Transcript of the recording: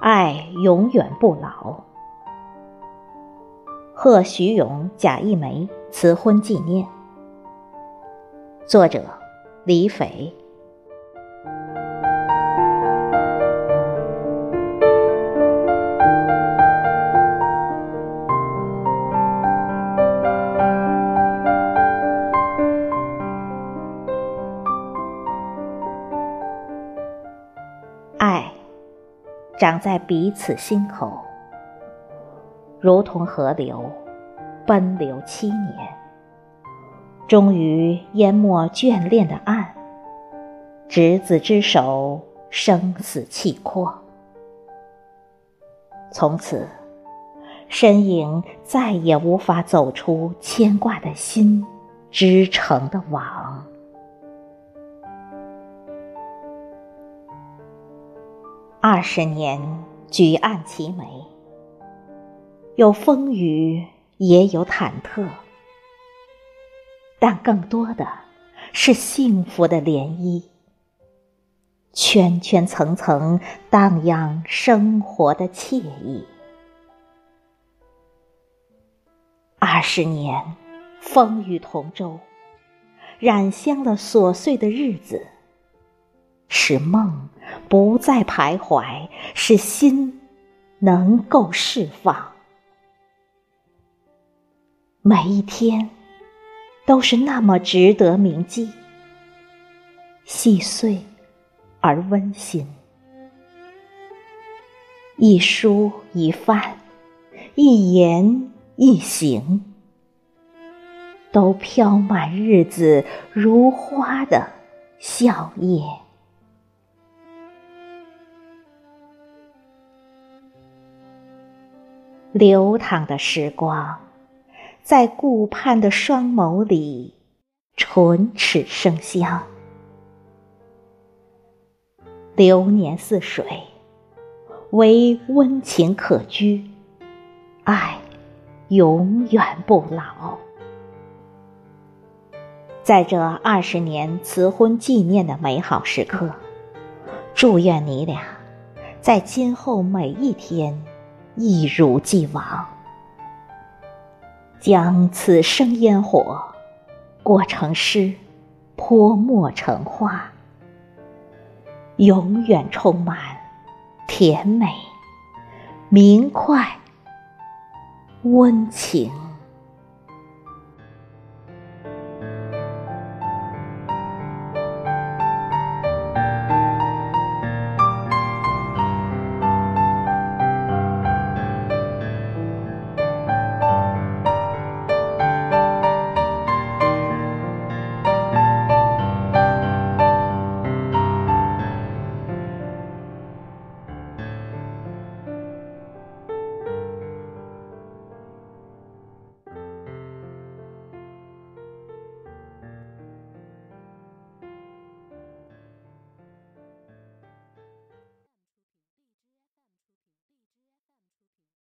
爱永远不老。贺徐勇、贾一梅辞婚纪念。作者：李斐。爱，长在彼此心口，如同河流，奔流七年，终于淹没眷恋的岸。执子之手，生死契阔。从此，身影再也无法走出牵挂的心织成的网。二十年举案齐眉，有风雨，也有忐忑，但更多的是幸福的涟漪，圈圈层层荡漾生活的惬意。二十年风雨同舟，染香了琐碎的日子。使梦不再徘徊，使心能够释放。每一天都是那么值得铭记，细碎而温馨。一书一饭，一言一行，都飘满日子如花的笑靥。流淌的时光，在顾盼的双眸里唇齿生香。流年似水，唯温情可居，爱永远不老。在这二十年辞婚纪念的美好时刻，祝愿你俩在今后每一天。一如既往，将此生烟火过成诗，泼墨成画，永远充满甜美、明快、温情。